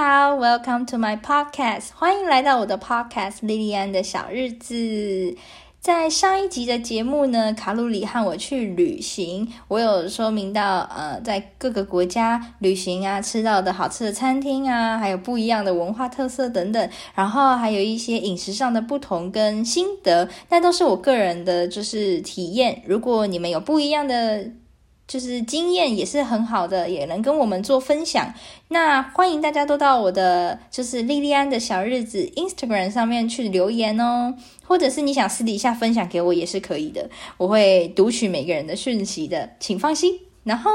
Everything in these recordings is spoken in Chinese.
好，Welcome to my podcast，欢迎来到我的 podcast 莉莉安的小日子。在上一集的节目呢，卡路里和我去旅行，我有说明到，呃，在各个国家旅行啊，吃到的好吃的餐厅啊，还有不一样的文化特色等等，然后还有一些饮食上的不同跟心得，那都是我个人的就是体验。如果你们有不一样的，就是经验也是很好的，也能跟我们做分享。那欢迎大家都到我的就是莉莉安的小日子 Instagram 上面去留言哦，或者是你想私底下分享给我也是可以的，我会读取每个人的讯息的，请放心。然后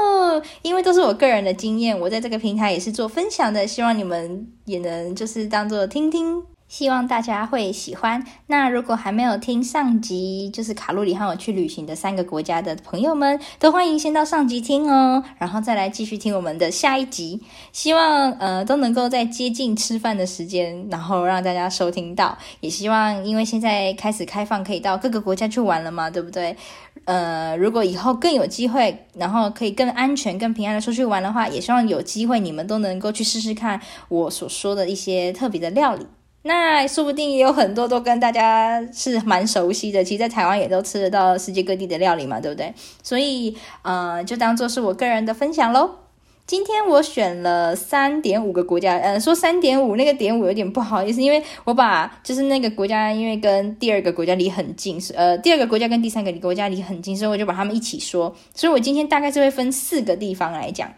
因为都是我个人的经验，我在这个平台也是做分享的，希望你们也能就是当做听听。希望大家会喜欢。那如果还没有听上集，就是卡路里和我去旅行的三个国家的朋友们，都欢迎先到上集听哦，然后再来继续听我们的下一集。希望呃都能够在接近吃饭的时间，然后让大家收听到。也希望因为现在开始开放，可以到各个国家去玩了嘛，对不对？呃，如果以后更有机会，然后可以更安全、更平安的出去玩的话，也希望有机会你们都能够去试试看我所说的一些特别的料理。那说不定也有很多都跟大家是蛮熟悉的，其实，在台湾也都吃得到世界各地的料理嘛，对不对？所以，呃，就当做是我个人的分享喽。今天我选了三点五个国家，呃，说三点五那个点五有点不好意思，因为我把就是那个国家，因为跟第二个国家离很近，是呃，第二个国家跟第三个国家离很近，所以我就把他们一起说。所以我今天大概是会分四个地方来讲。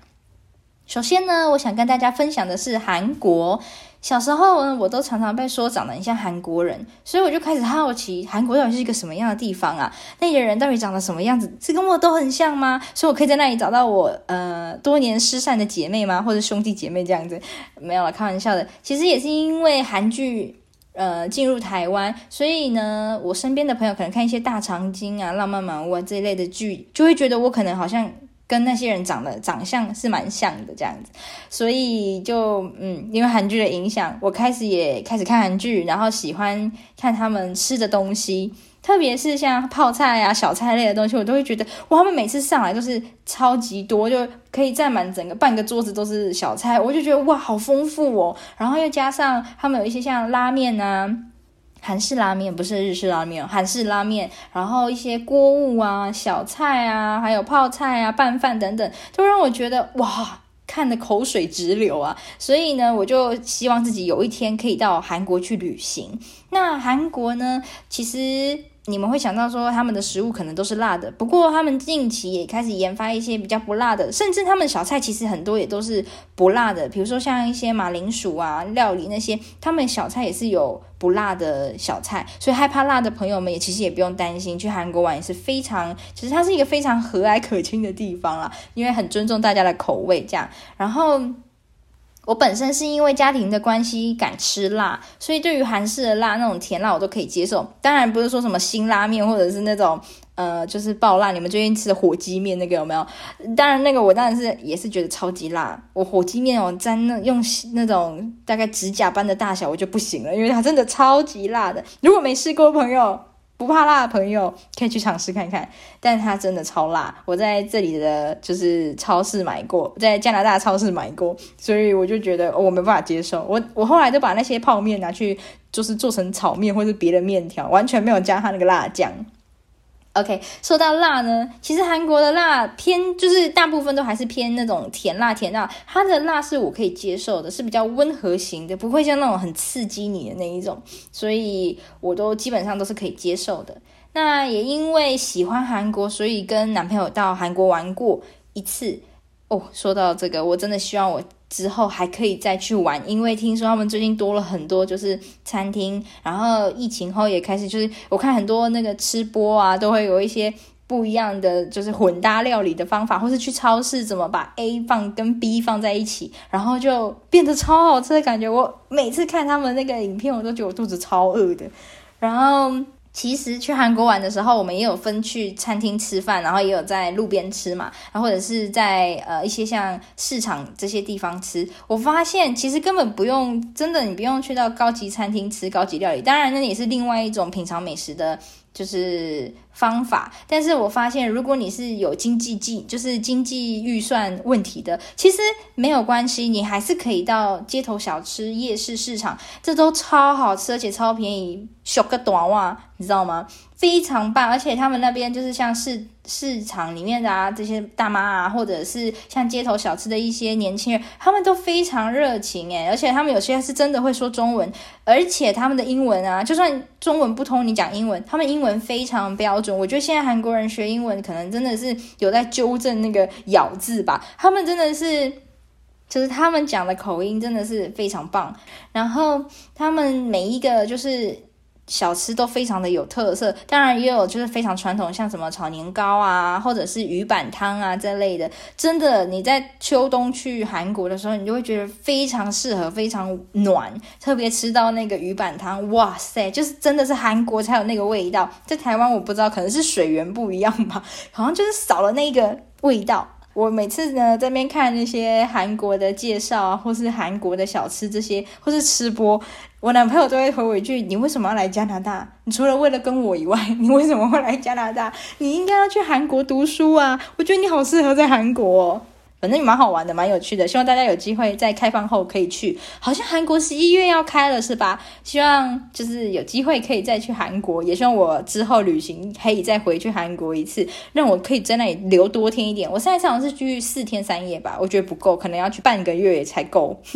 首先呢，我想跟大家分享的是韩国。小时候呢，我都常常被说长得很像韩国人，所以我就开始好奇韩国到底是一个什么样的地方啊？那些人到底长得什么样子？是跟我都很像吗？所以我可以在那里找到我呃多年失散的姐妹吗？或者兄弟姐妹这样子？没有了，开玩笑的。其实也是因为韩剧呃进入台湾，所以呢，我身边的朋友可能看一些大长今啊、浪漫满屋啊这一类的剧，就会觉得我可能好像。跟那些人长得长相是蛮像的这样子，所以就嗯，因为韩剧的影响，我开始也开始看韩剧，然后喜欢看他们吃的东西，特别是像泡菜啊、小菜类的东西，我都会觉得哇，他们每次上来都是超级多，就可以占满整个半个桌子都是小菜，我就觉得哇，好丰富哦。然后又加上他们有一些像拉面啊。韩式拉面不是日式拉面，韩式拉面，然后一些锅物啊、小菜啊，还有泡菜啊、拌饭等等，都让我觉得哇，看得口水直流啊！所以呢，我就希望自己有一天可以到韩国去旅行。那韩国呢，其实。你们会想到说他们的食物可能都是辣的，不过他们近期也开始研发一些比较不辣的，甚至他们小菜其实很多也都是不辣的。比如说像一些马铃薯啊料理那些，他们小菜也是有不辣的小菜，所以害怕辣的朋友们也其实也不用担心，去韩国玩也是非常，其实它是一个非常和蔼可亲的地方啦，因为很尊重大家的口味这样，然后。我本身是因为家庭的关系敢吃辣，所以对于韩式的辣那种甜辣我都可以接受。当然不是说什么辛拉面或者是那种呃就是爆辣。你们最近吃的火鸡面那个有没有？当然那个我当然是也是觉得超级辣。我火鸡面我沾那用那种大概指甲般的大小我就不行了，因为它真的超级辣的。如果没试过朋友。不怕辣的朋友可以去尝试看看，但它真的超辣。我在这里的就是超市买过，在加拿大超市买过，所以我就觉得我没办法接受。我我后来就把那些泡面拿去，就是做成炒面或是别的面条，完全没有加它那个辣酱。OK，说到辣呢，其实韩国的辣偏就是大部分都还是偏那种甜辣甜辣，它的辣是我可以接受的，是比较温和型的，不会像那种很刺激你的那一种，所以我都基本上都是可以接受的。那也因为喜欢韩国，所以跟男朋友到韩国玩过一次。哦，说到这个，我真的希望我。之后还可以再去玩，因为听说他们最近多了很多就是餐厅，然后疫情后也开始就是我看很多那个吃播啊，都会有一些不一样的就是混搭料理的方法，或是去超市怎么把 A 放跟 B 放在一起，然后就变得超好吃的感觉。我每次看他们那个影片，我都觉得我肚子超饿的。然后其实去韩国玩的时候，我们也有分去餐厅吃饭，然后也有在路边吃嘛，然后或者是在呃一些像市场这些地方吃。我发现其实根本不用，真的你不用去到高级餐厅吃高级料理，当然那也是另外一种品尝美食的。就是方法，但是我发现，如果你是有经济计，就是经济预算问题的，其实没有关系，你还是可以到街头小吃、夜市市场，这都超好吃，而且超便宜，小个短袜，你知道吗？非常棒，而且他们那边就是像市市场里面的啊，这些大妈啊，或者是像街头小吃的一些年轻人，他们都非常热情诶，而且他们有些是真的会说中文，而且他们的英文啊，就算中文不通，你讲英文，他们英文非常标准。我觉得现在韩国人学英文，可能真的是有在纠正那个咬字吧，他们真的是，就是他们讲的口音真的是非常棒，然后他们每一个就是。小吃都非常的有特色，当然也有就是非常传统，像什么炒年糕啊，或者是鱼板汤啊这类的。真的，你在秋冬去韩国的时候，你就会觉得非常适合，非常暖。特别吃到那个鱼板汤，哇塞，就是真的是韩国才有那个味道。在台湾我不知道，可能是水源不一样吧，好像就是少了那个味道。我每次呢在边看那些韩国的介绍啊，或是韩国的小吃这些，或是吃播。我男朋友都会回我一句：“你为什么要来加拿大？你除了为了跟我以外，你为什么会来加拿大？你应该要去韩国读书啊！我觉得你好适合在韩国，反正也蛮好玩的，蛮有趣的。希望大家有机会在开放后可以去。好像韩国十一月要开了，是吧？希望就是有机会可以再去韩国，也希望我之后旅行可以再回去韩国一次，让我可以在那里留多天一点。我上一次好像是去四天三夜吧，我觉得不够，可能要去半个月才够。”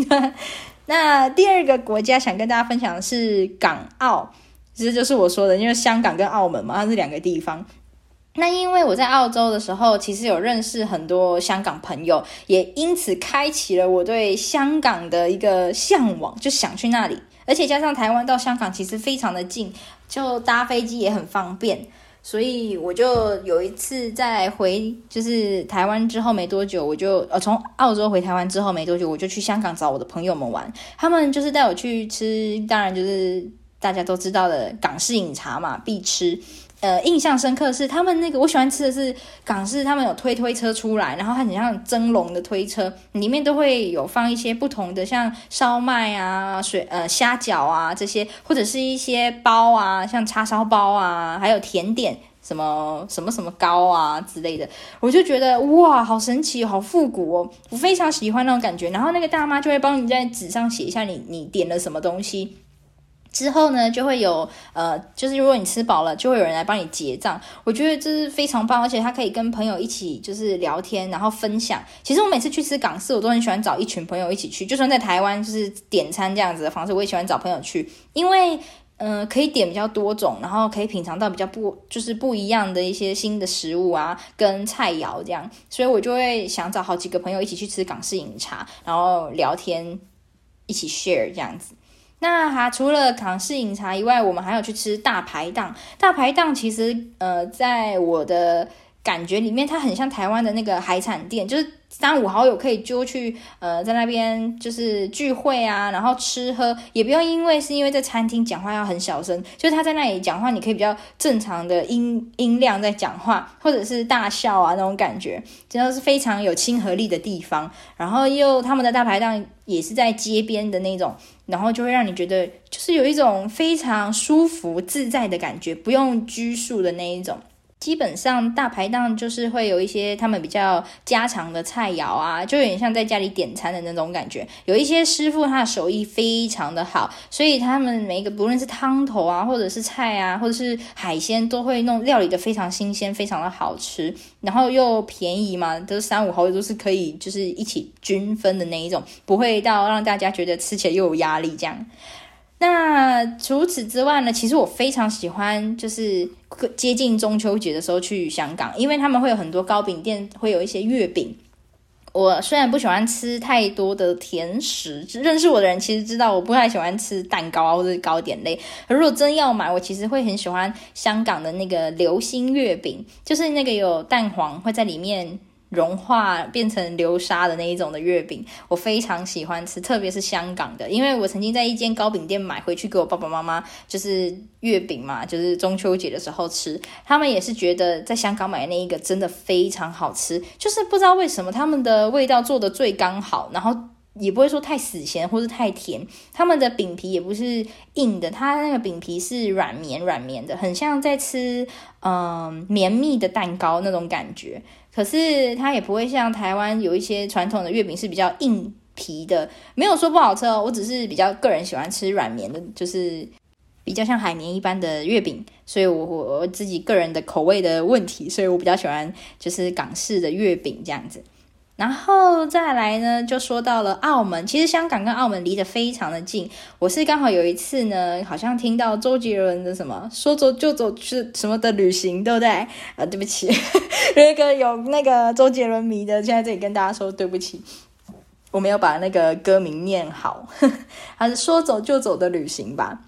那第二个国家想跟大家分享的是港澳，其实就是我说的，因为香港跟澳门嘛，它是两个地方。那因为我在澳洲的时候，其实有认识很多香港朋友，也因此开启了我对香港的一个向往，就想去那里。而且加上台湾到香港其实非常的近，就搭飞机也很方便。所以我就有一次在回就是台湾之后没多久，我就呃从澳洲回台湾之后没多久，我就去香港找我的朋友们玩。他们就是带我去吃，当然就是大家都知道的港式饮茶嘛，必吃。呃，印象深刻是他们那个我喜欢吃的是港式，他们有推推车出来，然后它很像蒸笼的推车，里面都会有放一些不同的，像烧麦啊、水呃虾饺啊这些，或者是一些包啊，像叉烧包啊，还有甜点什么什么什么糕啊之类的，我就觉得哇，好神奇，好复古哦，我非常喜欢那种感觉。然后那个大妈就会帮你在纸上写一下你你点了什么东西。之后呢，就会有呃，就是如果你吃饱了，就会有人来帮你结账。我觉得这是非常棒，而且他可以跟朋友一起就是聊天，然后分享。其实我每次去吃港式，我都很喜欢找一群朋友一起去。就算在台湾，就是点餐这样子的方式，我也喜欢找朋友去，因为嗯、可以点比较多种，然后可以品尝到比较不就是不一样的一些新的食物啊，跟菜肴这样。所以我就会想找好几个朋友一起去吃港式饮茶，然后聊天，一起 share 这样子。那哈，除了港式饮茶以外，我们还有去吃大排档。大排档其实，呃，在我的感觉里面，它很像台湾的那个海产店，就是。三五好友可以揪去，呃，在那边就是聚会啊，然后吃喝，也不用因为是因为在餐厅讲话要很小声，就是他在那里讲话，你可以比较正常的音音量在讲话，或者是大笑啊那种感觉，真的是非常有亲和力的地方。然后又他们的大排档也是在街边的那种，然后就会让你觉得就是有一种非常舒服自在的感觉，不用拘束的那一种。基本上大排档就是会有一些他们比较家常的菜肴啊，就有点像在家里点餐的那种感觉。有一些师傅他的手艺非常的好，所以他们每一个不论是汤头啊，或者是菜啊，或者是海鲜，都会弄料理的非常新鲜，非常的好吃，然后又便宜嘛，都是三五好友都是可以就是一起均分的那一种，不会到让大家觉得吃起来又有压力这样。那除此之外呢，其实我非常喜欢，就是接近中秋节的时候去香港，因为他们会有很多糕饼店，会有一些月饼。我虽然不喜欢吃太多的甜食，认识我的人其实知道我不太喜欢吃蛋糕啊或者糕点类。如果真要买，我其实会很喜欢香港的那个流心月饼，就是那个有蛋黄会在里面。融化变成流沙的那一种的月饼，我非常喜欢吃，特别是香港的，因为我曾经在一间糕饼店买回去给我爸爸妈妈，就是月饼嘛，就是中秋节的时候吃，他们也是觉得在香港买的那一个真的非常好吃，就是不知道为什么他们的味道做的最刚好，然后也不会说太死咸或是太甜，他们的饼皮也不是硬的，它那个饼皮是软绵软绵的，很像在吃嗯绵密的蛋糕那种感觉。可是它也不会像台湾有一些传统的月饼是比较硬皮的，没有说不好吃哦。我只是比较个人喜欢吃软绵的，就是比较像海绵一般的月饼，所以我我自己个人的口味的问题，所以我比较喜欢就是港式的月饼这样子。然后再来呢，就说到了澳门。其实香港跟澳门离得非常的近。我是刚好有一次呢，好像听到周杰伦的什么说走就走是什么的旅行，对不对？啊，对不起，那个有那个周杰伦迷的，现在这里跟大家说对不起，我没有把那个歌名念好，还是说走就走的旅行吧。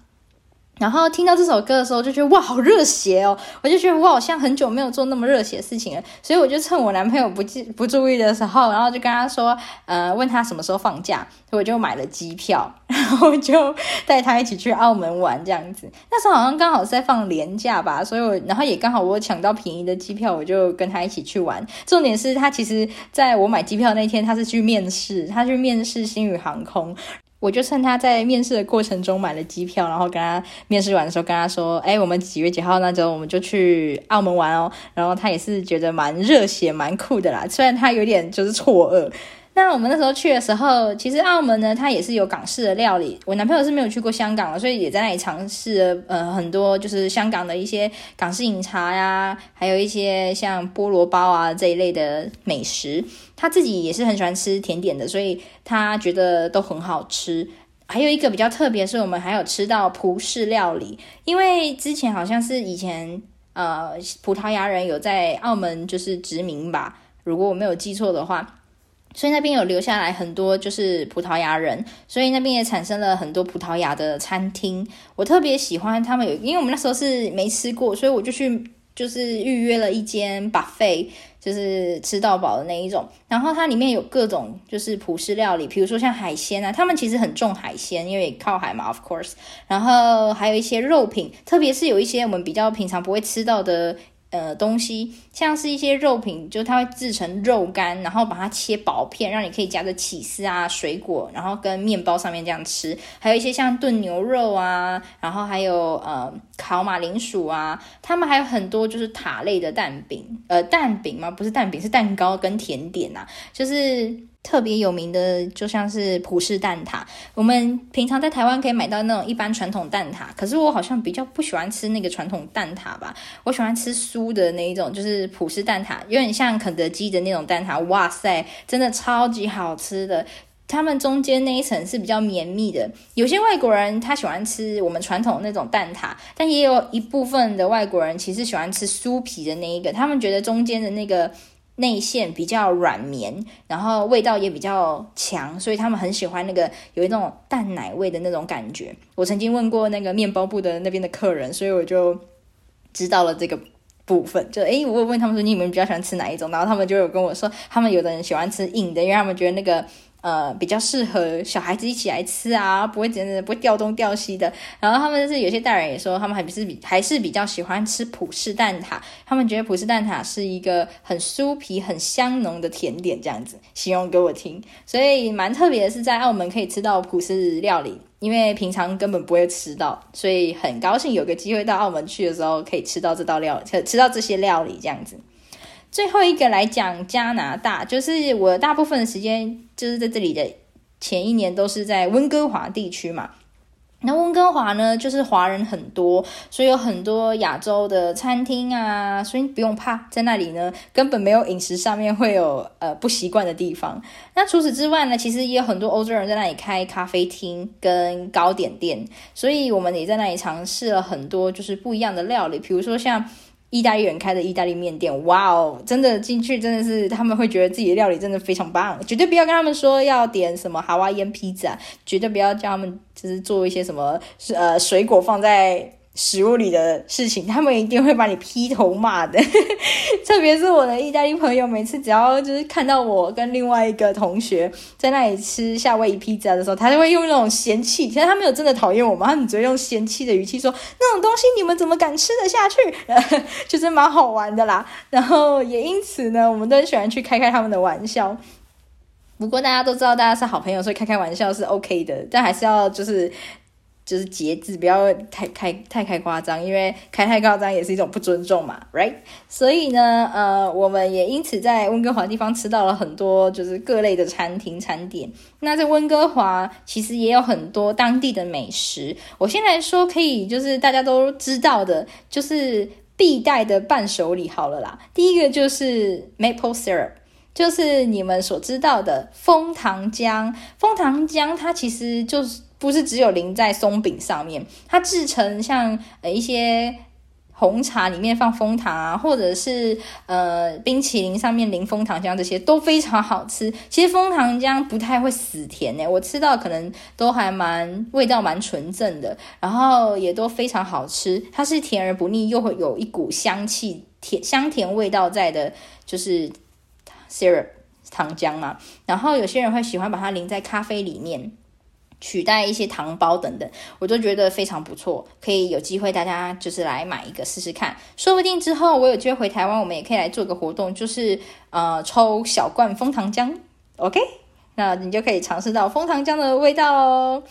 然后听到这首歌的时候，就觉得哇，好热血哦！我就觉得我好像很久没有做那么热血的事情了，所以我就趁我男朋友不记不注意的时候，然后就跟他说，呃，问他什么时候放假，所以我就买了机票，然后就带他一起去澳门玩这样子。那时候好像刚好是在放年假吧，所以我然后也刚好我抢到便宜的机票，我就跟他一起去玩。重点是他其实在我买机票那天，他是去面试，他去面试星宇航空。我就趁他在面试的过程中买了机票，然后跟他面试完的时候跟他说：“哎，我们几月几号那周我们就去澳门玩哦。”然后他也是觉得蛮热血、蛮酷的啦，虽然他有点就是错愕。那我们那时候去的时候，其实澳门呢，它也是有港式的料理。我男朋友是没有去过香港的，所以也在那里尝试了呃很多就是香港的一些港式饮茶呀，还有一些像菠萝包啊这一类的美食。他自己也是很喜欢吃甜点的，所以他觉得都很好吃。还有一个比较特别，是我们还有吃到葡式料理，因为之前好像是以前呃葡萄牙人有在澳门就是殖民吧，如果我没有记错的话。所以那边有留下来很多就是葡萄牙人，所以那边也产生了很多葡萄牙的餐厅。我特别喜欢他们有，因为我们那时候是没吃过，所以我就去就是预约了一间 buffet，就是吃到饱的那一种。然后它里面有各种就是葡式料理，比如说像海鲜啊，他们其实很重海鲜，因为靠海嘛，of course。然后还有一些肉品，特别是有一些我们比较平常不会吃到的。呃，东西像是一些肉品，就它会制成肉干，然后把它切薄片，让你可以夹着起司啊、水果，然后跟面包上面这样吃。还有一些像炖牛肉啊，然后还有呃烤马铃薯啊，他们还有很多就是塔类的蛋饼，呃蛋饼吗？不是蛋饼，是蛋糕跟甜点啊，就是。特别有名的，就像是葡式蛋挞。我们平常在台湾可以买到那种一般传统蛋挞，可是我好像比较不喜欢吃那个传统蛋挞吧。我喜欢吃酥的那一种，就是葡式蛋挞，有点像肯德基的那种蛋挞。哇塞，真的超级好吃的。他们中间那一层是比较绵密的。有些外国人他喜欢吃我们传统那种蛋挞，但也有一部分的外国人其实喜欢吃酥皮的那一个，他们觉得中间的那个。内馅比较软绵，然后味道也比较强，所以他们很喜欢那个有一种淡奶味的那种感觉。我曾经问过那个面包部的那边的客人，所以我就知道了这个部分。就诶，我问他们说，你们比较喜欢吃哪一种？然后他们就有跟我说，他们有的人喜欢吃硬的，因为他们觉得那个。呃，比较适合小孩子一起来吃啊，不会真的不会掉东掉西的。然后他们就是有些大人也说，他们还不是比还是比较喜欢吃葡式蛋挞，他们觉得葡式蛋挞是一个很酥皮、很香浓的甜点，这样子形容给我听。所以蛮特别的是，在澳门可以吃到葡式料理，因为平常根本不会吃到，所以很高兴有个机会到澳门去的时候可以吃到这道料理，吃到这些料理这样子。最后一个来讲加拿大，就是我大部分的时间就是在这里的前一年都是在温哥华地区嘛。那温哥华呢，就是华人很多，所以有很多亚洲的餐厅啊，所以不用怕，在那里呢根本没有饮食上面会有呃不习惯的地方。那除此之外呢，其实也有很多欧洲人在那里开咖啡厅跟糕点店，所以我们也在那里尝试了很多就是不一样的料理，比如说像。意大利人开的意大利面店，哇哦，真的进去真的是他们会觉得自己的料理真的非常棒，绝对不要跟他们说要点什么哈瓦烟披萨，绝对不要叫他们就是做一些什么呃水果放在食物里的事情，他们一定会把你劈头骂的。特别是我的意大利朋友，每次只要就是看到我跟另外一个同学在那里吃夏威夷披萨的时候，他就会用那种嫌弃，其实他没有真的讨厌我们，他们只会用嫌弃的语气说：“那种东西你们怎么敢吃得下去？” 就是蛮好玩的啦。然后也因此呢，我们都很喜欢去开开他们的玩笑。不过大家都知道，大家是好朋友，所以开开玩笑是 OK 的，但还是要就是。就是节制，不要太开太开夸张，因为开太夸张也是一种不尊重嘛，right？所以呢，呃，我们也因此在温哥华地方吃到了很多就是各类的餐厅餐点。那在温哥华其实也有很多当地的美食。我先来说，可以就是大家都知道的，就是必带的伴手礼好了啦。第一个就是 maple syrup，就是你们所知道的枫糖浆。枫糖浆它其实就是。不是只有淋在松饼上面，它制成像呃一些红茶里面放枫糖啊，或者是呃冰淇淋上面淋枫糖浆，这些都非常好吃。其实枫糖浆不太会死甜诶，我吃到可能都还蛮味道蛮纯正的，然后也都非常好吃。它是甜而不腻，又会有一股香气甜香甜味道在的，就是 syrup 糖浆嘛。然后有些人会喜欢把它淋在咖啡里面。取代一些糖包等等，我都觉得非常不错，可以有机会大家就是来买一个试试看，说不定之后我有机会回台湾，我们也可以来做个活动，就是呃抽小罐蜂糖浆，OK，那你就可以尝试到蜂糖浆的味道哦。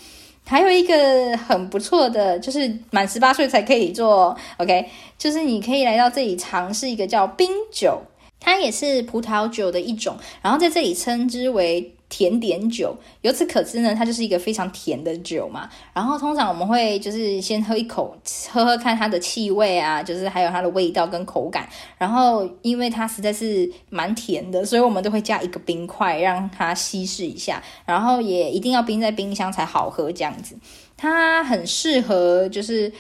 还有一个很不错的，就是满十八岁才可以做，OK，就是你可以来到这里尝试一个叫冰酒，它也是葡萄酒的一种，然后在这里称之为。甜点酒，由此可知呢，它就是一个非常甜的酒嘛。然后通常我们会就是先喝一口，喝喝看它的气味啊，就是还有它的味道跟口感。然后因为它实在是蛮甜的，所以我们都会加一个冰块让它稀释一下。然后也一定要冰在冰箱才好喝这样子。它很适合就是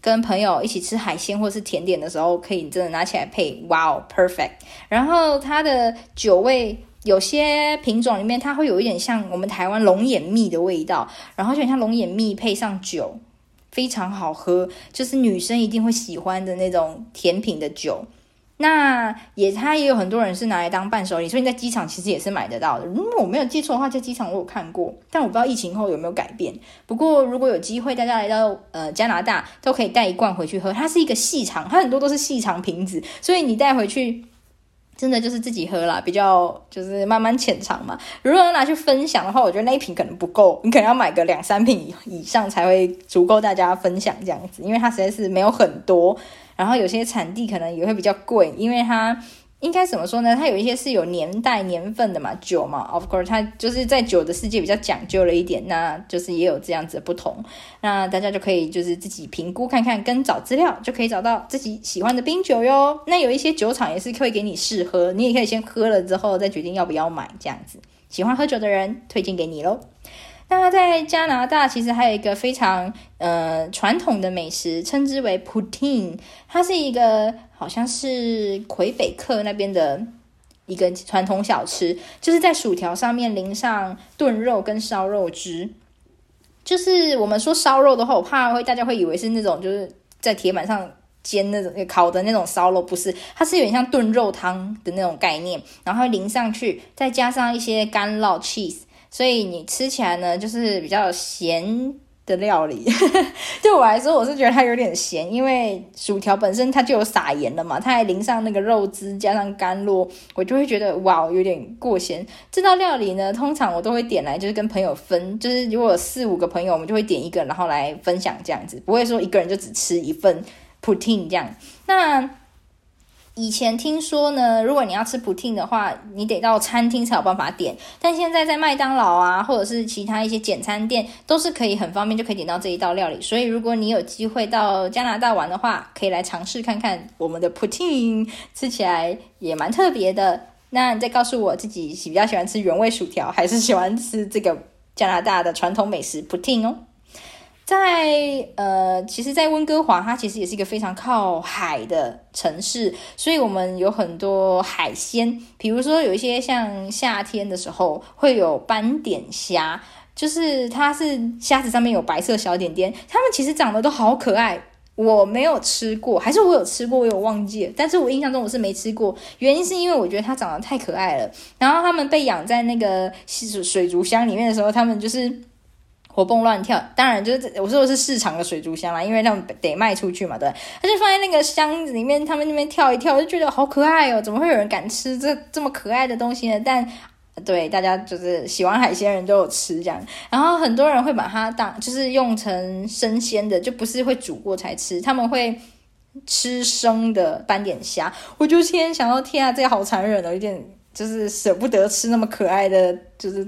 跟朋友一起吃海鲜或是甜点的时候，可以真的拿起来配，哇哦，perfect。然后它的酒味。有些品种里面，它会有一点像我们台湾龙眼蜜的味道，然后就很像龙眼蜜配上酒，非常好喝，就是女生一定会喜欢的那种甜品的酒。那也，它也有很多人是拿来当伴手礼，所以你在机场其实也是买得到的。如果我没有记错的话，在机场我有看过，但我不知道疫情后有没有改变。不过如果有机会，大家来到呃加拿大，都可以带一罐回去喝。它是一个细长，它很多都是细长瓶子，所以你带回去。真的就是自己喝啦，比较就是慢慢浅尝嘛。如果要拿去分享的话，我觉得那一瓶可能不够，你可能要买个两三瓶以上才会足够大家分享这样子，因为它实在是没有很多，然后有些产地可能也会比较贵，因为它。应该怎么说呢？它有一些是有年代年份的嘛，酒嘛，of course，它就是在酒的世界比较讲究了一点，那就是也有这样子的不同。那大家就可以就是自己评估看看，跟找资料就可以找到自己喜欢的冰酒哟。那有一些酒厂也是会给你试喝，你也可以先喝了之后再决定要不要买这样子。喜欢喝酒的人推荐给你喽。那在加拿大其实还有一个非常呃传统的美食，称之为 Poutine，它是一个。好像是魁北克那边的一个传统小吃，就是在薯条上面淋上炖肉跟烧肉汁。就是我们说烧肉的话，我怕会大家会以为是那种就是在铁板上煎那种烤的那种烧肉，不是，它是有点像炖肉汤的那种概念，然后淋上去，再加上一些干酪 cheese，所以你吃起来呢就是比较咸。的料理 对我来说，我是觉得它有点咸，因为薯条本身它就有撒盐了嘛，它还淋上那个肉汁，加上干酪，我就会觉得哇，有点过咸。这道料理呢，通常我都会点来，就是跟朋友分，就是如果有四五个朋友，我们就会点一个，然后来分享这样子，不会说一个人就只吃一份 poutine 这样。那以前听说呢，如果你要吃 poutine 的话，你得到餐厅才有办法点。但现在在麦当劳啊，或者是其他一些简餐店，都是可以很方便就可以点到这一道料理。所以如果你有机会到加拿大玩的话，可以来尝试看看我们的 poutine，吃起来也蛮特别的。那你再告诉我自己比较喜欢吃原味薯条，还是喜欢吃这个加拿大的传统美食 poutine 哦？在呃，其实，在温哥华，它其实也是一个非常靠海的城市，所以我们有很多海鲜，比如说有一些像夏天的时候会有斑点虾，就是它是虾子上面有白色小点点，它们其实长得都好可爱。我没有吃过，还是我有吃过，我有忘记。但是我印象中我是没吃过，原因是因为我觉得它长得太可爱了。然后他们被养在那个水族箱里面的时候，他们就是活蹦乱跳。当然，就是我说的是市场的水族箱啦，因为他们得卖出去嘛，对。他就放在那个箱子里面，他们那边跳一跳，我就觉得好可爱哦。怎么会有人敢吃这这么可爱的东西呢？但对，大家就是喜欢海鲜人都有吃这样，然后很多人会把它当就是用成生鲜的，就不是会煮过才吃，他们会吃生的斑点虾。我就天想到天啊，这个好残忍哦，有点就是舍不得吃那么可爱的，就是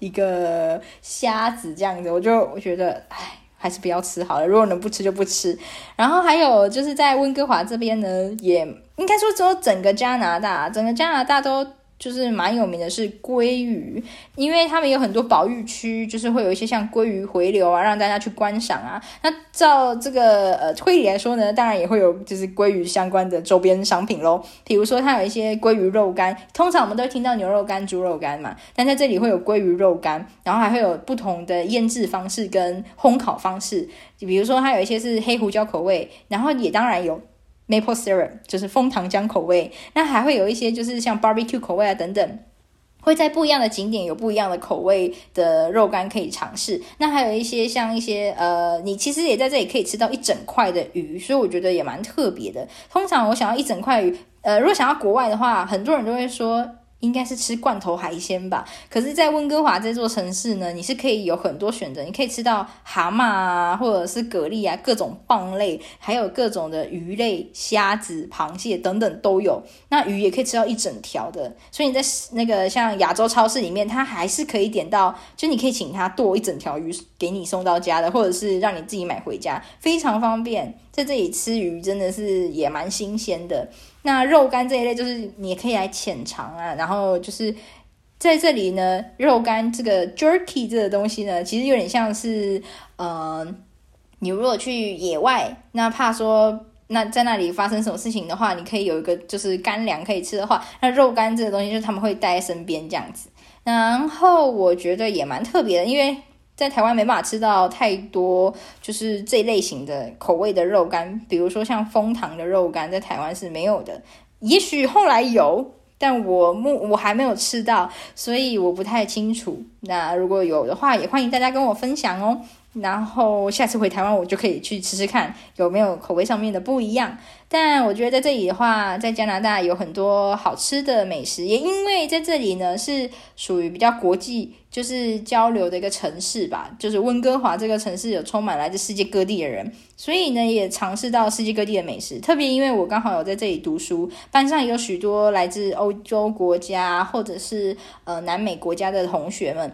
一个虾子这样子，我就我觉得唉，还是不要吃好了。如果能不吃就不吃。然后还有就是在温哥华这边呢，也应该说只有整个加拿大，整个加拿大都。就是蛮有名的是鲑鱼，因为他们有很多保育区，就是会有一些像鲑鱼回流啊，让大家去观赏啊。那照这个呃推理来说呢，当然也会有就是鲑鱼相关的周边商品喽。比如说它有一些鲑鱼肉干，通常我们都会听到牛肉干、猪肉干嘛，但在这里会有鲑鱼肉干，然后还会有不同的腌制方式跟烘烤方式。比如说它有一些是黑胡椒口味，然后也当然有。Maple syrup 就是枫糖浆口味，那还会有一些就是像 barbecue 口味啊等等，会在不一样的景点有不一样的口味的肉干可以尝试。那还有一些像一些呃，你其实也在这里可以吃到一整块的鱼，所以我觉得也蛮特别的。通常我想要一整块鱼，呃，如果想要国外的话，很多人都会说。应该是吃罐头海鲜吧，可是，在温哥华这座城市呢，你是可以有很多选择，你可以吃到蛤蟆啊，或者是蛤蜊啊，各种蚌类，还有各种的鱼类、虾子、螃蟹等等都有。那鱼也可以吃到一整条的，所以你在那个像亚洲超市里面，它还是可以点到，就你可以请他剁一整条鱼给你送到家的，或者是让你自己买回家，非常方便。在这里吃鱼真的是也蛮新鲜的。那肉干这一类，就是你可以来浅尝啊。然后就是在这里呢，肉干这个 jerky 这个东西呢，其实有点像是，嗯、你如果去野外，那怕说那在那里发生什么事情的话，你可以有一个就是干粮可以吃的话，那肉干这个东西就是他们会带在身边这样子。然后我觉得也蛮特别的，因为。在台湾没办法吃到太多，就是这类型的口味的肉干，比如说像枫糖的肉干，在台湾是没有的。也许后来有，但我目我还没有吃到，所以我不太清楚。那如果有的话，也欢迎大家跟我分享哦。然后下次回台湾，我就可以去吃吃看有没有口味上面的不一样。但我觉得在这里的话，在加拿大有很多好吃的美食，也因为在这里呢是属于比较国际就是交流的一个城市吧，就是温哥华这个城市有充满来自世界各地的人，所以呢也尝试到世界各地的美食。特别因为我刚好有在这里读书，班上有许多来自欧洲国家或者是呃南美国家的同学们。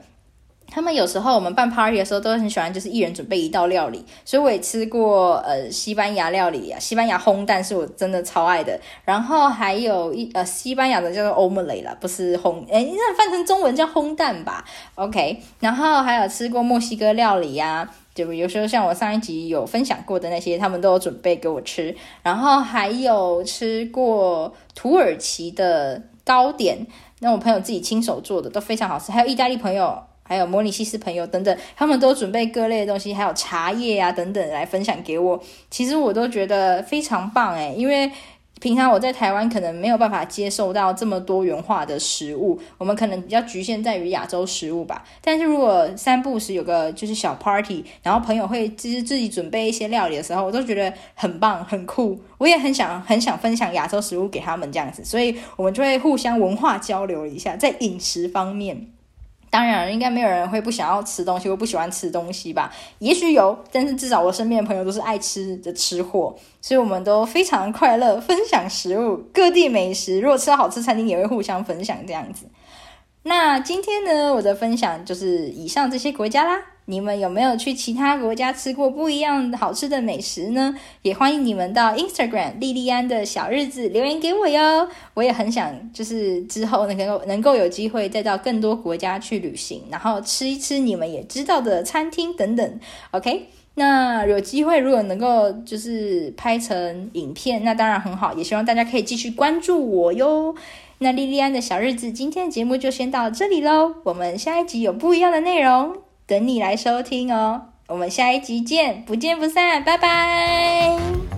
他们有时候我们办 party 的时候都很喜欢，就是一人准备一道料理，所以我也吃过呃西班牙料理啊，西班牙烘蛋是我真的超爱的。然后还有一呃西班牙的叫做 omelette 啦，不是烘，诶，那翻成中文叫烘蛋吧？OK。然后还有吃过墨西哥料理呀，就比如说像我上一集有分享过的那些，他们都有准备给我吃。然后还有吃过土耳其的糕点，那我朋友自己亲手做的都非常好吃。还有意大利朋友。还有摩尼西斯朋友等等，他们都准备各类的东西，还有茶叶啊等等来分享给我。其实我都觉得非常棒诶，因为平常我在台湾可能没有办法接受到这么多元化的食物，我们可能比较局限在于亚洲食物吧。但是如果三不时有个就是小 party，然后朋友会就是自己准备一些料理的时候，我都觉得很棒很酷。我也很想很想分享亚洲食物给他们这样子，所以我们就会互相文化交流一下，在饮食方面。当然，应该没有人会不想要吃东西或不喜欢吃东西吧？也许有，但是至少我身边的朋友都是爱吃的吃货，所以我们都非常快乐，分享食物，各地美食。如果吃到好吃餐厅，也会互相分享这样子。那今天呢，我的分享就是以上这些国家啦。你们有没有去其他国家吃过不一样好吃的美食呢？也欢迎你们到 Instagram 莉莉安的小日子留言给我哟。我也很想，就是之后能够能够有机会再到更多国家去旅行，然后吃一吃你们也知道的餐厅等等。OK，那有机会如果能够就是拍成影片，那当然很好。也希望大家可以继续关注我哟。那莉莉安的小日子今天的节目就先到这里喽，我们下一集有不一样的内容。等你来收听哦，我们下一集见，不见不散，拜拜。